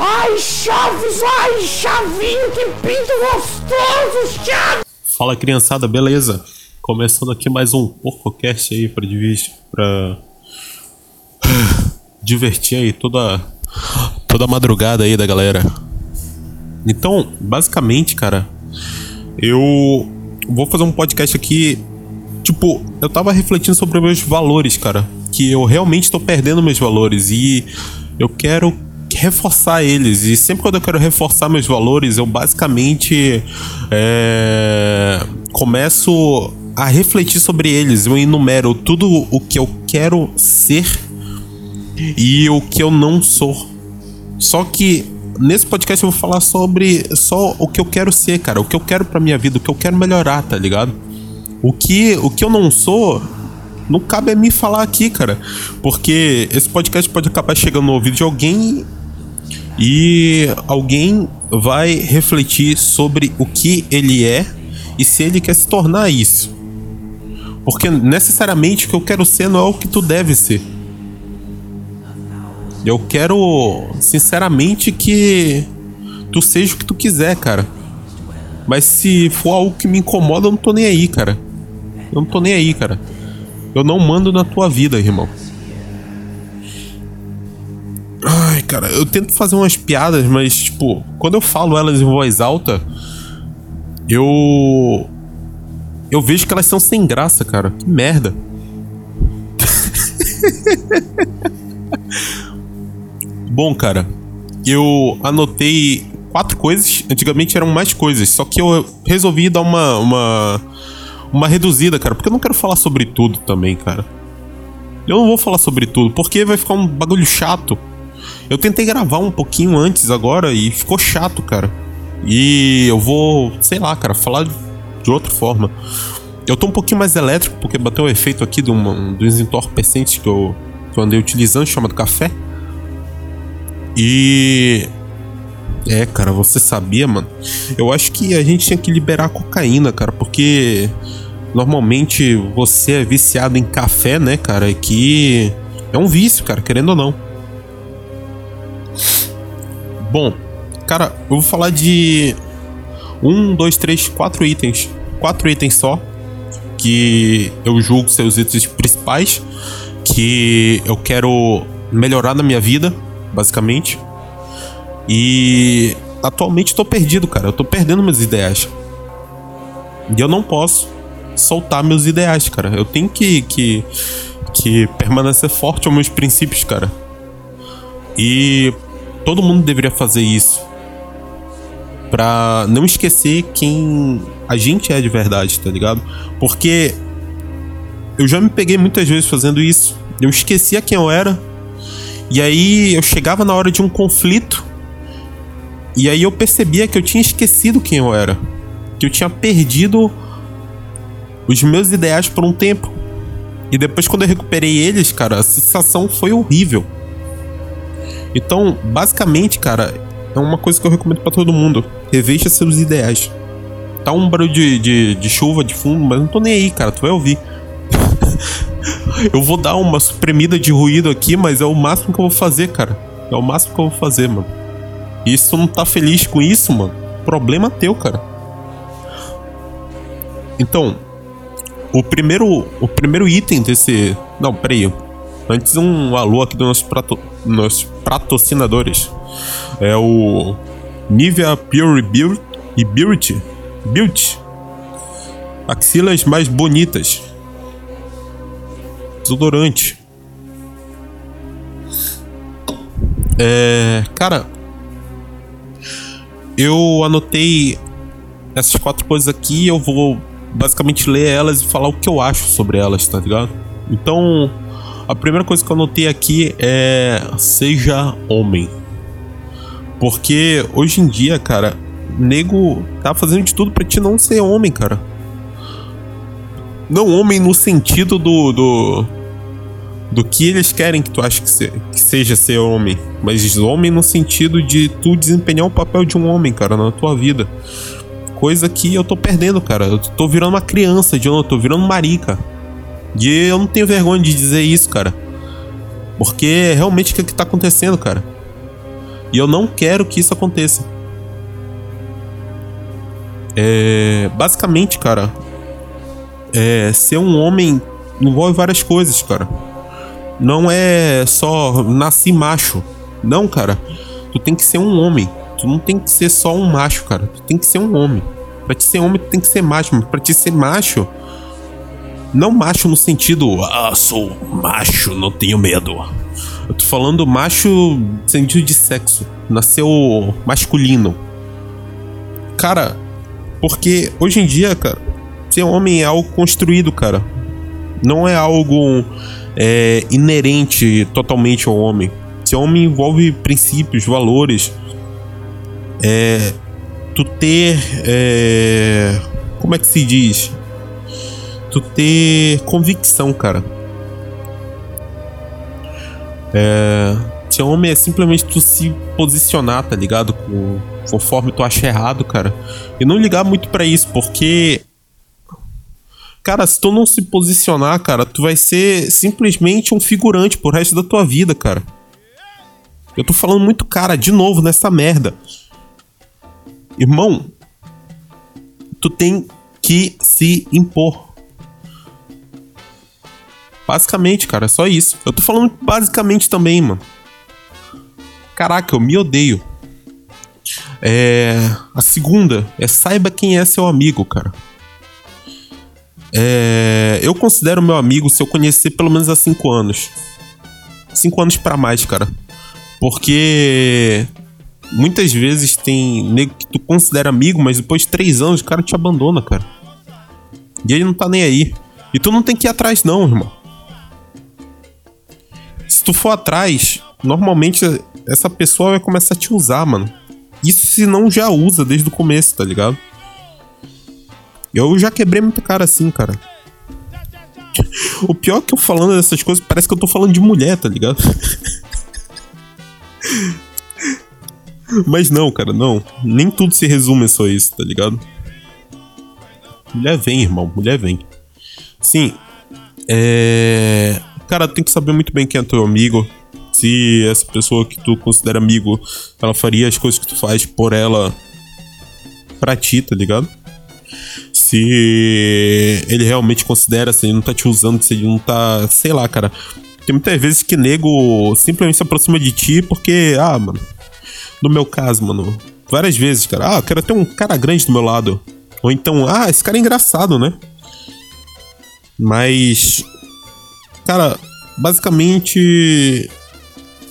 Ai, Chaves, ai, Chavinho, que pinto gostoso, Chaves! Fala criançada, beleza? Começando aqui mais um PorcoCast aí pra, pra divertir aí toda, toda madrugada aí da galera. Então, basicamente, cara, eu vou fazer um podcast aqui. Tipo, eu tava refletindo sobre meus valores, cara. Que eu realmente tô perdendo meus valores e eu quero reforçar eles. E sempre quando eu quero reforçar meus valores, eu basicamente é, começo a refletir sobre eles. Eu enumero tudo o que eu quero ser e o que eu não sou. Só que nesse podcast eu vou falar sobre só o que eu quero ser, cara. O que eu quero pra minha vida, o que eu quero melhorar, tá ligado? O que, o que eu não sou, não cabe a mim falar aqui, cara. Porque esse podcast pode acabar chegando no ouvido de alguém e alguém vai refletir sobre o que ele é e se ele quer se tornar isso. Porque necessariamente o que eu quero ser não é o que tu deve ser. Eu quero, sinceramente, que tu seja o que tu quiser, cara. Mas se for algo que me incomoda, eu não tô nem aí, cara. Eu não tô nem aí, cara. Eu não mando na tua vida, irmão. Ai, cara, eu tento fazer umas piadas, mas, tipo, quando eu falo elas em voz alta, eu. Eu vejo que elas são sem graça, cara. Que merda. Bom, cara, eu anotei quatro coisas. Antigamente eram mais coisas, só que eu resolvi dar uma, uma, uma reduzida, cara, porque eu não quero falar sobre tudo também, cara. Eu não vou falar sobre tudo, porque vai ficar um bagulho chato. Eu tentei gravar um pouquinho antes agora e ficou chato, cara. E eu vou, sei lá, cara, falar de outra forma. Eu tô um pouquinho mais elétrico, porque bateu o efeito aqui de um, dos entorpecentes que eu, que eu andei utilizando, chamado café. E. É, cara, você sabia, mano? Eu acho que a gente tinha que liberar a cocaína, cara, porque normalmente você é viciado em café, né, cara? Que é um vício, cara, querendo ou não. Bom, cara, eu vou falar de um, dois, três, quatro itens, quatro itens só que eu julgo ser os itens principais que eu quero melhorar na minha vida, basicamente. E atualmente tô perdido, cara. Eu tô perdendo meus ideais. E eu não posso soltar meus ideais, cara. Eu tenho que, que, que permanecer forte aos meus princípios, cara. E todo mundo deveria fazer isso. Pra não esquecer quem a gente é de verdade, tá ligado? Porque eu já me peguei muitas vezes fazendo isso. Eu esquecia quem eu era. E aí eu chegava na hora de um conflito. E aí eu percebia que eu tinha esquecido quem eu era. Que eu tinha perdido os meus ideais por um tempo. E depois, quando eu recuperei eles, cara, a sensação foi horrível. Então, basicamente, cara, é uma coisa que eu recomendo para todo mundo. Reveja seus ideais. Tá um barulho de, de, de, chuva de fundo, mas não tô nem aí, cara. Tu vai ouvir. eu vou dar uma suprimida de ruído aqui, mas é o máximo que eu vou fazer, cara. É o máximo que eu vou fazer, mano. E se tu não tá feliz com isso, mano, problema teu, cara. Então, o primeiro, o primeiro item desse. Não, peraí. Antes, um alô aqui dos nossos, prato, nossos patrocinadores. É o Nivea Pure Beauty e Beauty. Beauty. Axilas mais bonitas. Desodorante. É. Cara. Eu anotei essas quatro coisas aqui eu vou basicamente ler elas e falar o que eu acho sobre elas, tá ligado? Então, a primeira coisa que eu anotei aqui é seja homem. Porque hoje em dia, cara, nego tá fazendo de tudo para te não ser homem, cara. Não homem no sentido do do, do que eles querem que tu ache que, se, que seja ser homem, mas homem no sentido de tu desempenhar o papel de um homem, cara, na tua vida. Coisa que eu tô perdendo, cara. Eu tô virando uma criança, de eu tô virando marica. E eu não tenho vergonha de dizer isso, cara. Porque é realmente o que, é que tá acontecendo, cara. E eu não quero que isso aconteça. É, basicamente, cara, é, ser um homem envolve várias coisas, cara. Não é só nascer macho. Não, cara. Tu tem que ser um homem. Tu não tem que ser só um macho, cara. Tu tem que ser um homem. Pra te ser homem, tu tem que ser macho. Mas pra te ser macho, não macho no sentido, ah, sou macho, não tenho medo. Eu tô falando macho no sentido de sexo. Nasceu masculino. Cara, porque hoje em dia, cara, ser homem é algo construído, cara. Não é algo é, inerente totalmente ao homem. Ser homem envolve princípios, valores. É, tu ter. É, como é que se diz? Tu ter convicção, cara. É, homem é simplesmente tu se posicionar, tá ligado? Com, conforme tu acha errado, cara. E não ligar muito para isso, porque. Cara, se tu não se posicionar, cara, tu vai ser simplesmente um figurante pro resto da tua vida, cara. Eu tô falando muito cara, de novo, nessa merda. Irmão, tu tem que se impor. Basicamente, cara, é só isso. Eu tô falando basicamente também, mano. Caraca, eu me odeio. É. A segunda é saiba quem é seu amigo, cara. É. Eu considero meu amigo se eu conhecer pelo menos há 5 anos. 5 anos para mais, cara. Porque muitas vezes tem nego que tu considera amigo, mas depois de 3 anos o cara te abandona, cara. E ele não tá nem aí. E tu não tem que ir atrás, não, irmão. Se tu for atrás, normalmente essa pessoa vai começar a te usar, mano. Isso se não já usa desde o começo, tá ligado? Eu já quebrei muita cara assim, cara. O pior que eu falando dessas coisas parece que eu tô falando de mulher, tá ligado? Mas não, cara, não. Nem tudo se resume só isso, tá ligado? Mulher vem, irmão. Mulher vem. Sim. É. Cara, tem que saber muito bem quem é teu amigo. Se essa pessoa que tu considera amigo, ela faria as coisas que tu faz por ela pra ti, tá ligado? Se ele realmente considera, se ele não tá te usando, se ele não tá. Sei lá, cara. Tem muitas vezes que nego simplesmente se aproxima de ti porque, ah, mano. No meu caso, mano, várias vezes, cara. Ah, eu quero ter um cara grande do meu lado. Ou então, ah, esse cara é engraçado, né? Mas. Cara, basicamente.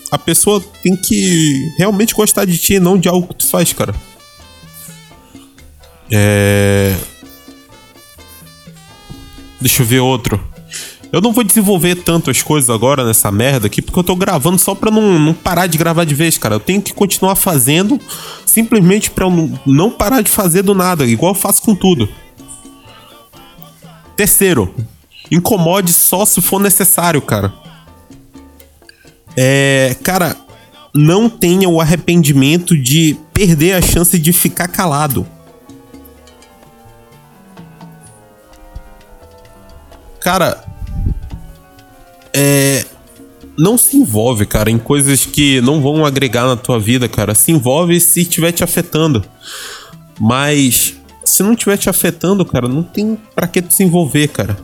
A pessoa tem que realmente gostar de ti, não de algo que tu faz, cara. É. Deixa eu ver outro. Eu não vou desenvolver tanto as coisas agora nessa merda aqui, porque eu tô gravando só pra não, não parar de gravar de vez, cara. Eu tenho que continuar fazendo simplesmente pra não, não parar de fazer do nada, igual eu faço com tudo. Terceiro, incomode só se for necessário, cara. É. Cara, não tenha o arrependimento de perder a chance de ficar calado. Cara, é, não se envolve, cara, em coisas que não vão agregar na tua vida, cara. Se envolve se estiver te afetando. Mas se não estiver te afetando, cara, não tem para que tu se envolver, cara.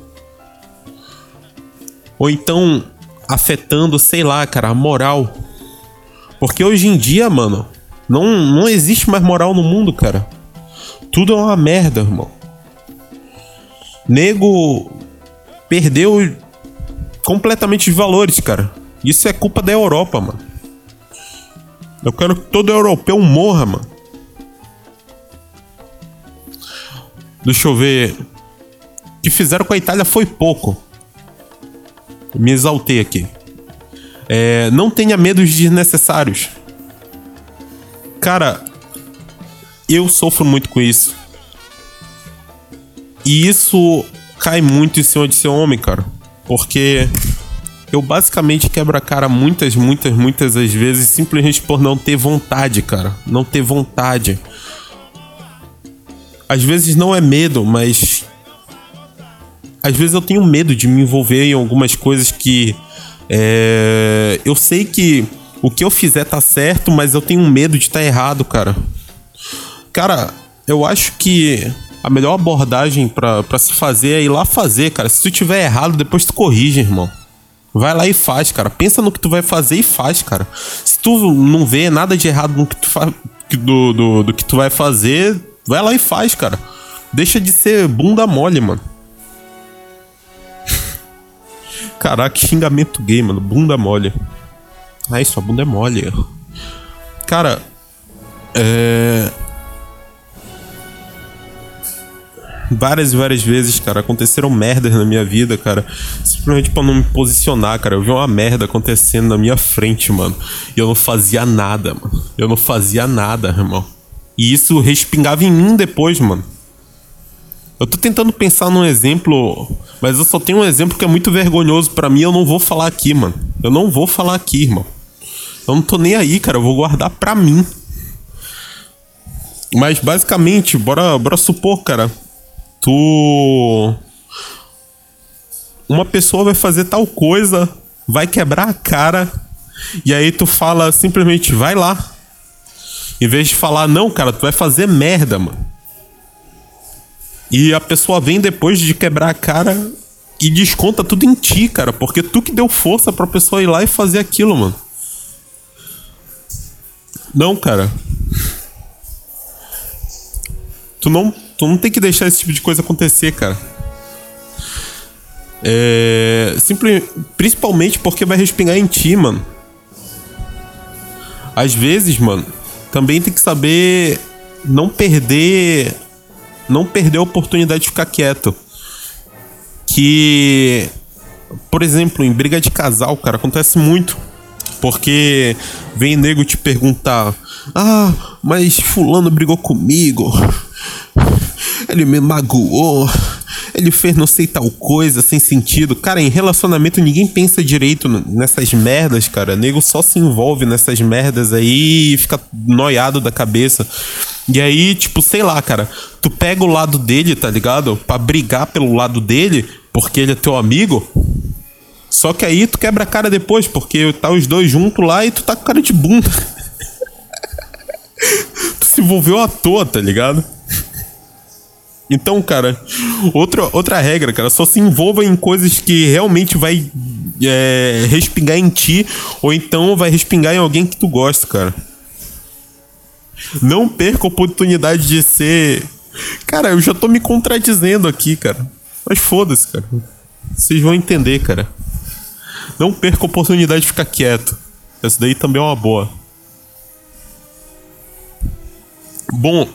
Ou então afetando, sei lá, cara, a moral. Porque hoje em dia, mano, não, não existe mais moral no mundo, cara. Tudo é uma merda, irmão. Nego perdeu completamente os valores, cara. Isso é culpa da Europa, mano. Eu quero que todo europeu morra, mano. Deixa eu ver. O que fizeram com a Itália foi pouco. Me exaltei aqui. É, não tenha medos desnecessários. Cara, eu sofro muito com isso. E isso cai muito em cima de ser homem, cara. Porque eu basicamente quebro a cara muitas, muitas, muitas das vezes simplesmente por não ter vontade, cara. Não ter vontade. Às vezes não é medo, mas. Às vezes eu tenho medo de me envolver em algumas coisas que. É... Eu sei que o que eu fizer tá certo, mas eu tenho medo de estar tá errado, cara. Cara, eu acho que a melhor abordagem para se fazer é ir lá fazer, cara. Se tu tiver errado, depois tu corrige, irmão. Vai lá e faz, cara. Pensa no que tu vai fazer e faz, cara. Se tu não vê nada de errado no que tu faz, do, do, do que tu vai fazer, vai lá e faz, cara. Deixa de ser bunda mole, mano. Caraca, xingamento gay, mano. Bunda mole. Ai, sua bunda é mole. Cara, é. Várias e várias vezes, cara, aconteceram merdas na minha vida, cara. Simplesmente pra não me posicionar, cara. Eu vi uma merda acontecendo na minha frente, mano. E eu não fazia nada, mano. Eu não fazia nada, irmão. E isso respingava em mim depois, mano. Eu tô tentando pensar num exemplo, mas eu só tenho um exemplo que é muito vergonhoso para mim, eu não vou falar aqui, mano. Eu não vou falar aqui, irmão. Eu não tô nem aí, cara, eu vou guardar pra mim. Mas basicamente, bora, bora supor, cara, tu uma pessoa vai fazer tal coisa, vai quebrar a cara, e aí tu fala simplesmente vai lá. Em vez de falar, não, cara, tu vai fazer merda, mano. E a pessoa vem depois de quebrar a cara e desconta tudo em ti, cara. Porque tu que deu força pra pessoa ir lá e fazer aquilo, mano. Não, cara. Tu não, tu não tem que deixar esse tipo de coisa acontecer, cara. É. Simple, principalmente porque vai respingar em ti, mano. Às vezes, mano, também tem que saber não perder não perder a oportunidade de ficar quieto. Que, por exemplo, em briga de casal, cara, acontece muito. Porque vem nego te perguntar: Ah, mas Fulano brigou comigo. Ele me magoou. Ele fez não sei tal coisa, sem sentido. Cara, em relacionamento ninguém pensa direito nessas merdas, cara. Nego só se envolve nessas merdas aí e fica noiado da cabeça. E aí, tipo, sei lá, cara, tu pega o lado dele, tá ligado? Pra brigar pelo lado dele, porque ele é teu amigo. Só que aí tu quebra a cara depois, porque tá os dois juntos lá e tu tá com cara de bunda. tu se envolveu à toa, tá ligado? Então, cara, outra, outra regra, cara, só se envolva em coisas que realmente vai é, respingar em ti, ou então vai respingar em alguém que tu gosta, cara. Não perca a oportunidade de ser. Cara, eu já tô me contradizendo aqui, cara. Mas foda-se, cara. Vocês vão entender, cara. Não perca a oportunidade de ficar quieto. Essa daí também é uma boa. Bom,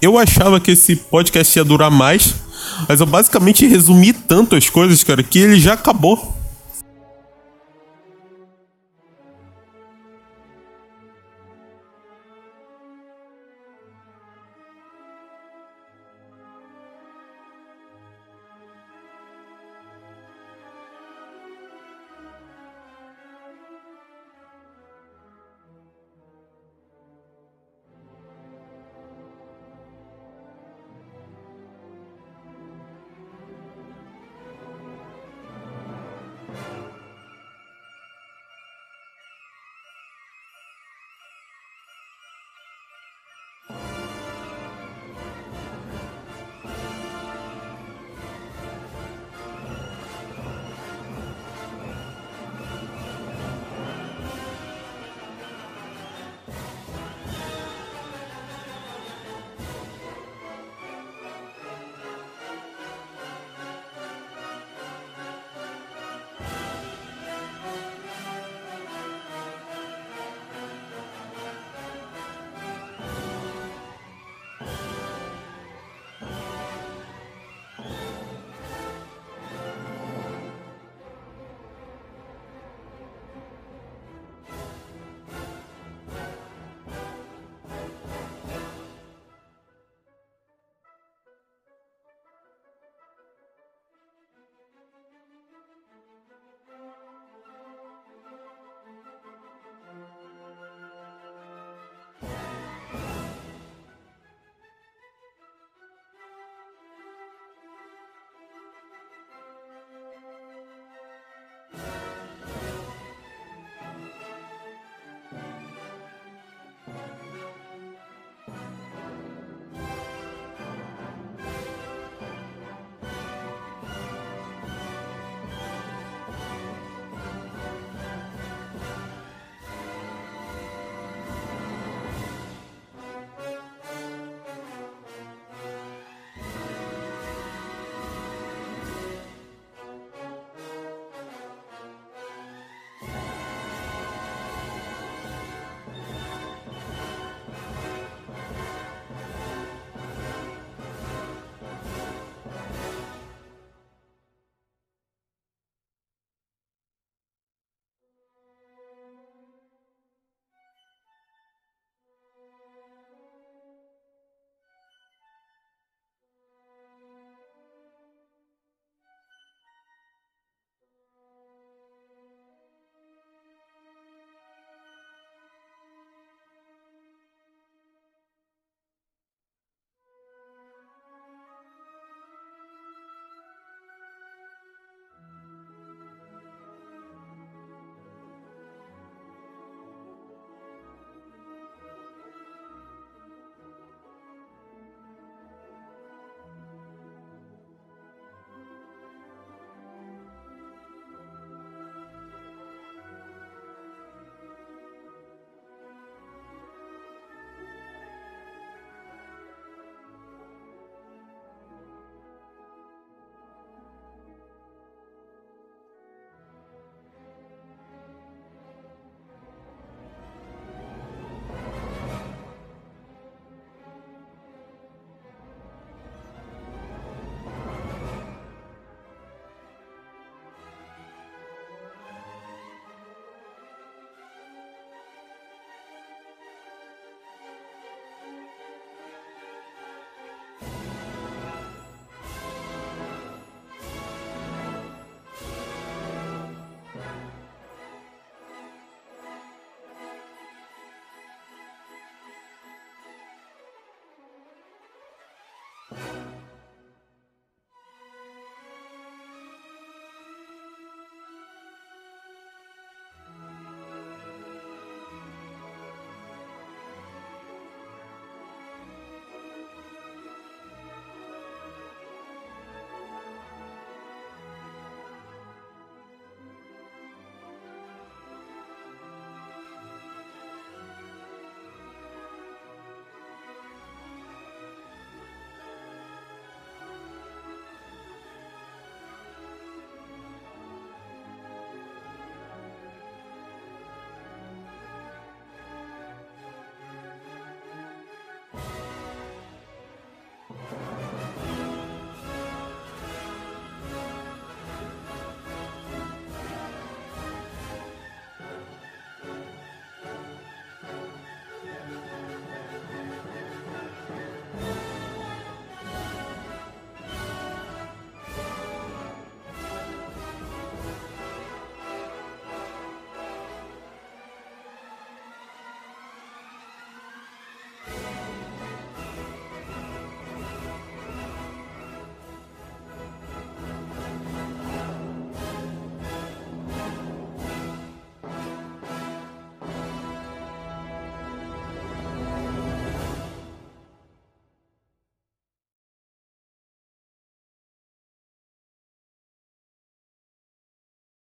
eu achava que esse podcast ia durar mais, mas eu basicamente resumi tanto as coisas, cara, que ele já acabou.